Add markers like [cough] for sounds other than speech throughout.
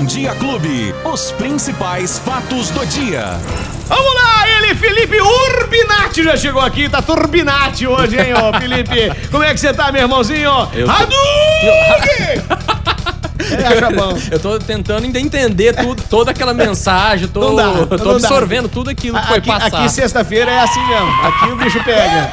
Bom Dia Clube. Os principais fatos do dia. Vamos lá, ele, Felipe Urbinati já chegou aqui, tá turbinati hoje, hein, ô Felipe? [laughs] Como é que você tá, meu irmãozinho? Eu tô- [laughs] Hadouken! É. Eu tô tentando ainda entender tudo, toda aquela mensagem, tô, Não dá, tô não dá. absorvendo tudo aquilo que foi Aqui, passado. aqui sexta-feira é assim mesmo, aqui o bicho pega.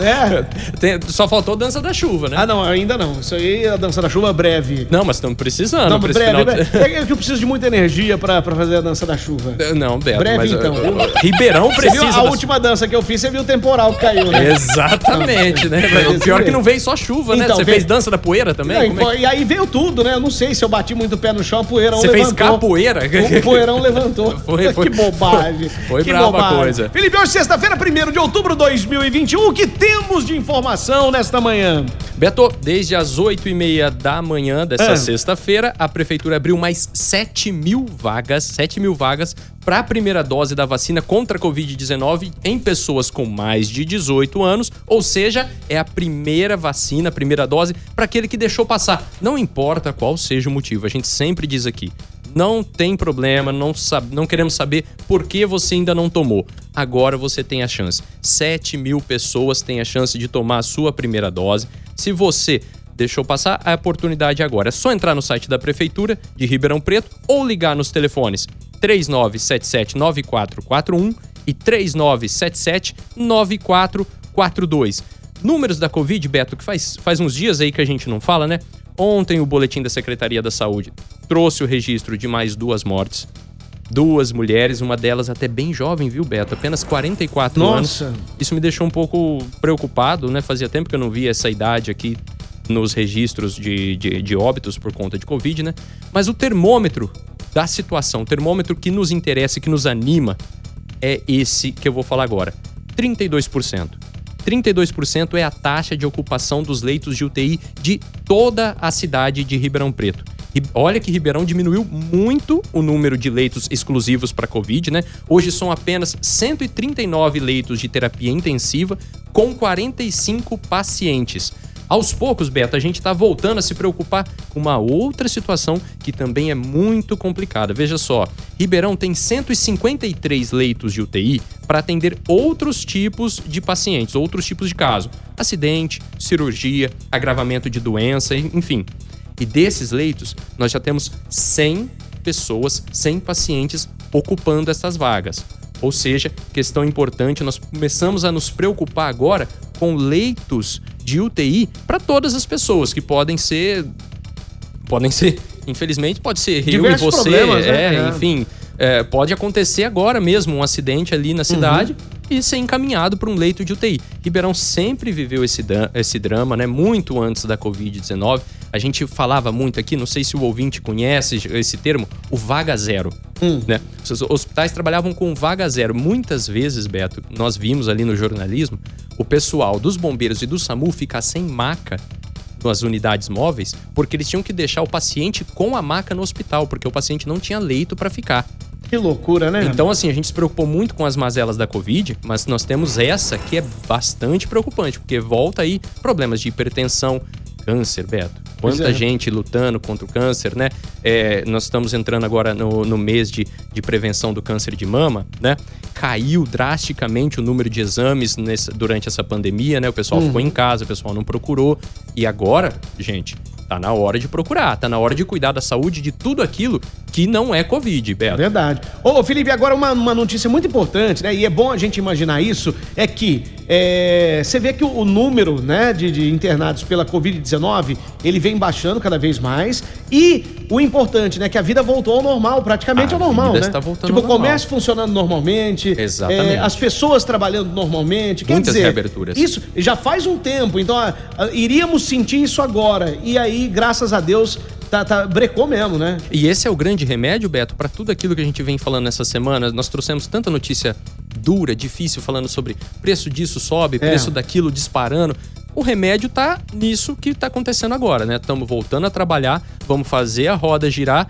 É? Tem- só faltou dança da chuva, né? Ah, não, ainda não. Isso aí é a dança da chuva breve. Não, mas estamos precisando Não, pra esse breve, final breve. É que eu preciso de muita energia pra, pra fazer a dança da chuva. Não, Beto, Breve, mas então. uh, Ribeirão Você precisa. viu a da- última dança que eu fiz, você viu o temporal que caiu, né? Exatamente, né? É O pior é que não veio só chuva, né? Então, Você veio- fez dança da poeira também? Não, e Como é foi- E aí veio tudo, né? Eu não sei se eu bati muito o pé no chão, a poeirão Você fez levantou. capoeira? O poeirão levantou. [laughs] Foi- foi- que bobagem. foi que braba a bobagem. coisa. Felipe, hoje sexta-feira, 1 de outubro de 2021, o que temos de informação nesta manhã? Beto, desde as 8 e meia da manhã dessa Ah. sexta-feira, a prefeitura abriu mais 7 mil vagas, 7 mil vagas para a primeira dose da vacina contra a Covid-19 em pessoas com mais de 18 anos, ou seja, é a primeira vacina, a primeira dose para aquele que deixou passar. Não importa qual seja o motivo, a gente sempre diz aqui. Não tem problema, não, sab- não queremos saber por que você ainda não tomou. Agora você tem a chance. 7 mil pessoas têm a chance de tomar a sua primeira dose. Se você deixou passar, a oportunidade agora. É só entrar no site da Prefeitura de Ribeirão Preto ou ligar nos telefones 3977-9441 e 3977-9442. Números da Covid, Beto, que faz, faz uns dias aí que a gente não fala, né? Ontem o boletim da Secretaria da Saúde trouxe o registro de mais duas mortes. Duas mulheres, uma delas até bem jovem, viu, Beto? Apenas 44 Nossa. anos. Isso me deixou um pouco preocupado, né? Fazia tempo que eu não via essa idade aqui nos registros de, de, de óbitos por conta de Covid, né? Mas o termômetro da situação, o termômetro que nos interessa e que nos anima, é esse que eu vou falar agora: 32%. 32% é a taxa de ocupação dos leitos de UTI de toda a cidade de Ribeirão Preto. Olha que Ribeirão diminuiu muito o número de leitos exclusivos para Covid, né? Hoje são apenas 139 leitos de terapia intensiva com 45 pacientes. Aos poucos, Beto, a gente está voltando a se preocupar com uma outra situação que também é muito complicada. Veja só, Ribeirão tem 153 leitos de UTI para atender outros tipos de pacientes, outros tipos de caso. Acidente, cirurgia, agravamento de doença, enfim. E desses leitos, nós já temos 100 pessoas, 100 pacientes ocupando essas vagas. Ou seja, questão importante, nós começamos a nos preocupar agora com leitos de UTI para todas as pessoas que podem ser podem ser, infelizmente, pode ser eu e Diversos você, né? é, É. enfim, é, pode acontecer agora mesmo um acidente ali na cidade e ser encaminhado para um leito de UTI. Ribeirão sempre viveu esse, esse drama, né? Muito antes da Covid-19. A gente falava muito aqui, não sei se o ouvinte conhece esse termo, o vaga zero. Né? Os hospitais trabalhavam com vaga zero. Muitas vezes, Beto, nós vimos ali no jornalismo, o pessoal dos bombeiros e do SAMU ficar sem maca nas unidades móveis, porque eles tinham que deixar o paciente com a maca no hospital, porque o paciente não tinha leito para ficar. Que loucura, né? Então, assim, a gente se preocupou muito com as mazelas da Covid, mas nós temos essa que é bastante preocupante, porque volta aí problemas de hipertensão, câncer, Beto. Quanta é. gente lutando contra o câncer, né? É, nós estamos entrando agora no, no mês de, de prevenção do câncer de mama, né? Caiu drasticamente o número de exames nesse- durante essa pandemia, né? O pessoal ficou em casa, o pessoal não procurou. E agora, gente, tá na hora de procurar, tá na hora de cuidar da saúde de tudo aquilo que não é Covid, Beto. Verdade. Ô, Felipe, agora uma, uma notícia muito importante, né? E é bom a gente imaginar isso, é que é, você vê que o, o número né, de, de internados pela Covid-19, ele vem baixando cada vez mais. E o importante, né? Que a vida voltou ao normal, praticamente A ao normal, né? está voltando tipo, o comércio funcionando normalmente. Exatamente. é, as pessoas trabalhando normalmente. Quer Muitas dizer, reaberturas. Isso já faz um tempo, então ah, ah, iríamos sentir isso agora. E aí, graças a Deus, tá, tá, brecou mesmo, né? E esse é o grande remédio, Beto, para tudo aquilo que a gente vem falando nessa semana. Nós trouxemos tanta notícia dura, difícil, falando sobre preço disso sobe, preço daquilo disparando. O remédio tá nisso que tá acontecendo agora, né? Estamos voltando a trabalhar, vamos fazer a roda girar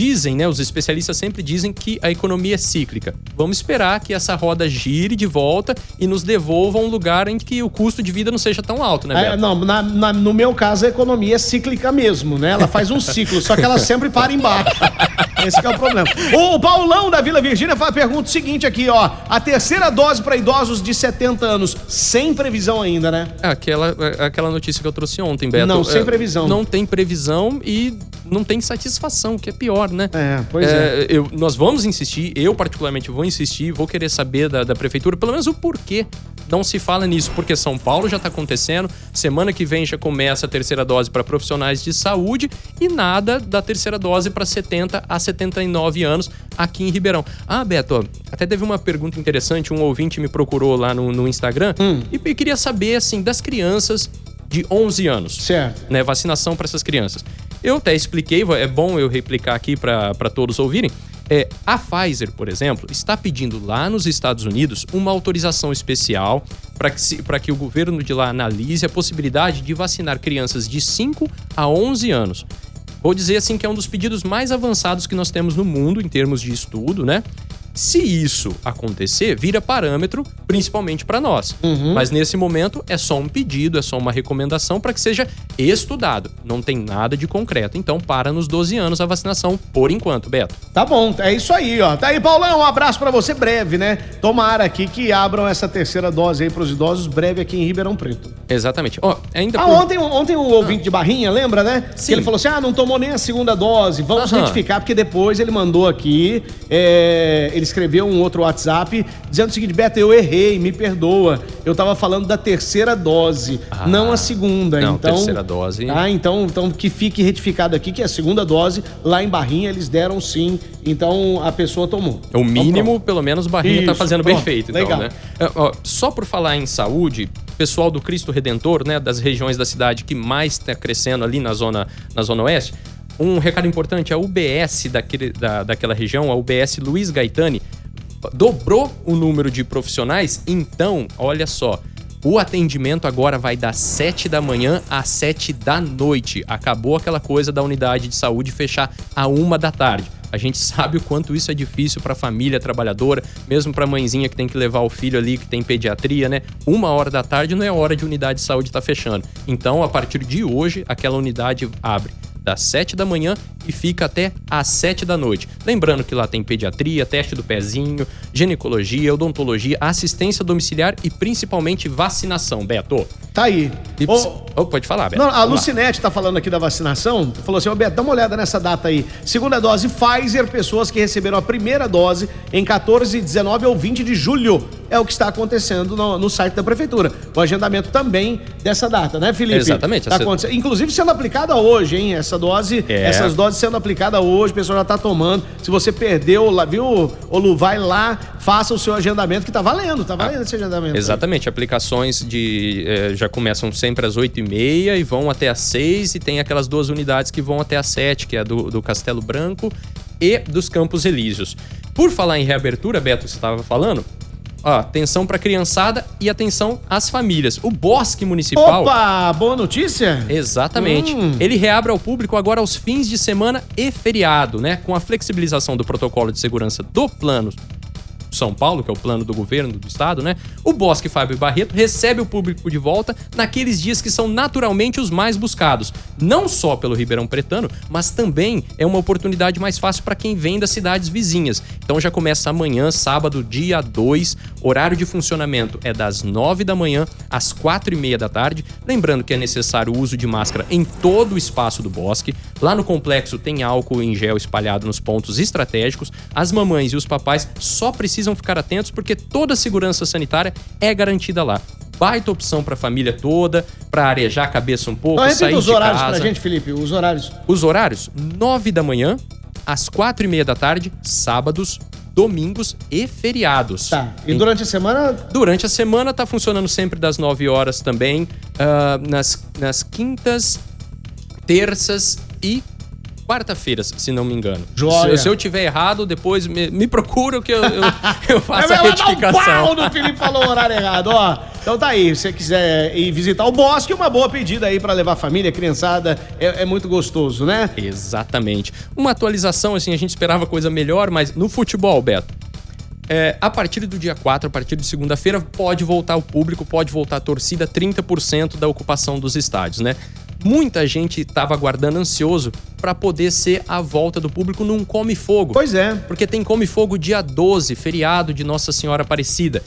dizem, né, os especialistas sempre dizem que a economia é cíclica. Vamos esperar que essa roda gire de volta e nos devolva a um lugar em que o custo de vida não seja tão alto, né, Beto? É, não, na- na- no meu caso, a economia é cíclica mesmo, né? Ela faz um ciclo, só que ela sempre para embaixo. [laughs] Esse que é o problema. O Paulão da Vila Virgínia faz- pergunta o seguinte aqui, ó. A terceira dose para idosos de 70 anos, sem previsão ainda, né? É Aquela, aquela notícia que eu trouxe ontem, Beto. Não, sem É, previsão. Não tem previsão e não tem satisfação, que é pior, né? É, pois é. eu- nós vamos insistir, eu particularmente vou insistir, vou querer saber da, da prefeitura, pelo menos o porquê não se fala nisso, porque São Paulo já está acontecendo, semana que vem já começa a terceira dose para profissionais de saúde e nada da terceira dose para 70 a 79 anos aqui em Ribeirão. Ah, Beto, até teve uma pergunta interessante, um ouvinte me procurou lá no, no Instagram Hum. e, e queria saber, assim, das crianças de 11 anos Certo. né, vacinação para essas crianças. Eu até expliquei, é bom eu replicar aqui para todos ouvirem. É, a Pfizer, por exemplo, está pedindo lá nos Estados Unidos uma autorização especial para que, que o governo de lá analise a possibilidade de vacinar crianças de 5 a 11 anos. Vou dizer assim que é um dos pedidos mais avançados que nós temos no mundo em termos de estudo, né? Se isso acontecer, vira parâmetro principalmente para nós. Mas nesse momento é só um pedido, é só uma recomendação para que seja estudado. Não tem nada de concreto. Então para nos 12 anos a vacinação por enquanto, Beto. Tá bom, é isso aí, ó. Tá aí, Paulão, um abraço pra você breve, né? Tomara aqui que abram essa terceira dose aí pros idosos breve aqui em Ribeirão Preto. Exatamente. Ó, ainda Ah, por- ontem, ontem um ouvinte de Barrinha, lembra, né? Sim. Que ele falou assim: ah, não tomou nem a segunda dose, vamos Aham. retificar, porque depois ele mandou aqui, é, ele escreveu um outro WhatsApp dizendo o seguinte: Beto, eu errei, me perdoa. Eu tava falando da terceira dose, Ah. não a segunda. Não, então, terceira dose. Ah, então, então que fique retificado aqui que a segunda dose lá em Barrinha eles deram sim, então a pessoa tomou. O mínimo, Então, pelo menos, o Barrinha tá Isso, fazendo bem pronto. feito, então, Legal. né? É, só por falar em saúde, pessoal do Cristo Redentor, né, das regiões da cidade que mais está crescendo ali na zona, na zona oeste, um recado importante, a UBS daquele, da, daquela região, a UBS Luiz Gaetani, dobrou o número de profissionais, então, olha só, o atendimento agora vai das 7 da manhã às 7 da noite. Acabou aquela coisa da unidade de saúde fechar a uma da tarde. A gente [laughs] sabe o quanto isso é difícil para a família trabalhadora, mesmo para a mãezinha que tem que levar o filho ali, que tem pediatria, né? Uma hora da tarde não é hora de unidade de saúde estar fechando. Então, a partir de hoje, aquela unidade abre das 7 da manhã e fica até às 7 da noite. Lembrando que lá tem pediatria, teste do pezinho, ginecologia, odontologia, assistência domiciliar e principalmente vacinação, Beto. Tá aí. E Oh, pode falar, Beto. Não, a. Lucinete tá falando aqui da vacinação, falou assim, ô Beto, dá uma olhada nessa data aí. Segunda dose Pfizer, pessoas que receberam a primeira dose em 14, 19 ou 20 de julho. É o que está acontecendo no, no site da prefeitura. O agendamento também dessa data, né, Felipe? Exatamente. Tá Essa- acontecendo. Inclusive sendo aplicada hoje, hein? Essa dose, É. essas doses sendo aplicadas hoje, o pessoal já tá tomando. Se você perdeu, viu, ô Lu, vai lá, faça o seu agendamento, que tá valendo, tá valendo esse agendamento. aí. Exatamente, aplicações de eh, já começam sempre às 8h30 e vão até às 6 e tem aquelas duas unidades que vão até às 7, que é a do, do Castelo Branco e dos Campos Elíseos. Por falar em reabertura, Beto, você estava falando, ó, atenção para criançada e atenção às famílias. O Bosque Municipal Opa, boa notícia? Exatamente. Hum. Ele reabre ao público agora aos fins de semana e feriado, né? Com a flexibilização do protocolo de segurança do plano São Paulo, que é o plano do governo do estado, né? O Bosque Fábio Barreto recebe o público de volta naqueles dias que são naturalmente os mais buscados, não só pelo Ribeirão Pretano, mas também é uma oportunidade mais fácil para quem vem das cidades vizinhas. Então já começa amanhã, sábado, dia 2, horário de funcionamento é das 9 da manhã às 4 e meia da tarde. Lembrando que é necessário o uso de máscara em todo o espaço do bosque. Lá no complexo tem álcool em gel espalhado nos pontos estratégicos. As mamães e os papais só precisam ficar atentos porque toda a segurança sanitária é garantida lá. Baita opção para a família toda, para arejar a cabeça um pouco, Então, sair os de horários casa. pra gente, Felipe, os horários. Os horários: 9 da manhã às 4 e meia da tarde, sábados, domingos e feriados. Tá. E durante a semana, Durante a semana tá funcionando sempre das 9 horas também, ah, nas, nas quintas, terças e quarta-feiras, se não me engano. Joia. Se, se eu tiver errado, depois me, me procura que eu, eu, [laughs] eu faço vai a dar um retificação. pau no Felipe falou o horário errado, ó. Então tá aí, se você quiser ir visitar o bosque, uma boa pedida aí para levar família, criançada, é, é, muito gostoso, né? Exatamente. Uma atualização, assim, a gente esperava coisa melhor, mas no futebol, Beto, é, a partir do dia 4, a partir de segunda-feira, pode voltar o público, pode voltar a torcida, 30% da ocupação dos estádios, né? Muita gente estava aguardando ansioso para poder ser a volta do público num Come Fogo. Pois é. Porque tem Come Fogo dia 12, feriado de Nossa Senhora Aparecida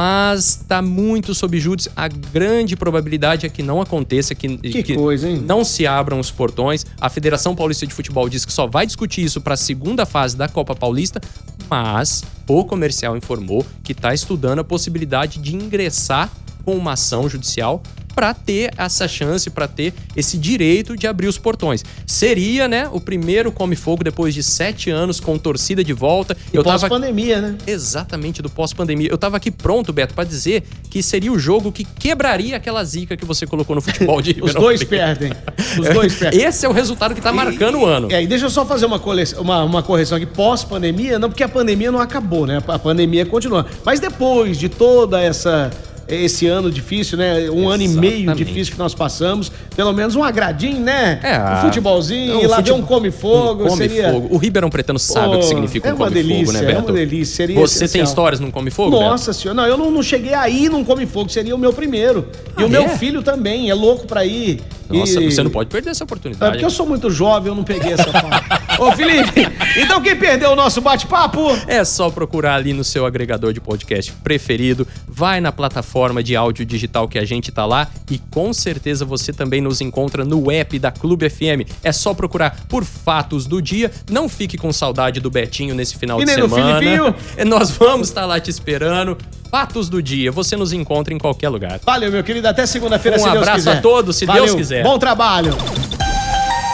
mas está muito sob júdice. A grande probabilidade é que não aconteça, que, que, que coisa, não se abram os portões. A Federação Paulista de Futebol diz que só vai discutir isso para a segunda fase da Copa Paulista, mas o comercial informou que está estudando a possibilidade de ingressar com uma ação judicial para ter essa chance, para ter esse direito de abrir os portões. Seria, né, o primeiro Come Fogo depois de sete anos com torcida de volta. E eu pós-pandemia, né? Exatamente, do pós-pandemia. Eu tava aqui pronto, Beto, para dizer que seria o jogo que quebraria aquela zica que você colocou no futebol de [laughs] Os dois perdem. Os dois [laughs] perdem. Esse é o resultado que tá marcando e, o ano. É, e deixa eu só fazer uma, uma, uma correção aqui. Pós-pandemia, não, porque a pandemia não acabou, né? A pandemia continua. Mas depois de toda essa esse ano difícil, né? Um Exatamente. ano e meio difícil que nós passamos. Pelo menos um agradinho, né? É, um futebolzinho, não, lá futebol... um come-fogo. Um come seria... fogo. O Ribeirão Pretano sabe o que significa é um come-fogo, né, Beto? É uma delícia. Seria Você essencial. tem histórias num come-fogo? Nossa senhora, não, eu não, não cheguei aí num come-fogo, seria o meu primeiro. Ah, e o meu é? filho também, é louco pra ir. Nossa, e... você não pode perder essa oportunidade. É porque eu sou muito jovem, eu não peguei essa fase. [laughs] Ô, Felipe, então quem perdeu o nosso bate-papo? É só procurar ali no seu agregador de podcast preferido, vai na plataforma de áudio digital que a gente tá lá e com certeza você também nos encontra no app da Clube FM. É só procurar por Fatos do Dia. Não fique com saudade do Betinho nesse final e de semana. [laughs] Nós vamos estar tá lá te esperando. Fatos do dia. Você nos encontra em qualquer lugar. Valeu, meu querido. Até segunda-feira, um se Deus quiser. Um abraço a todos, se Valeu. Deus quiser. Bom trabalho.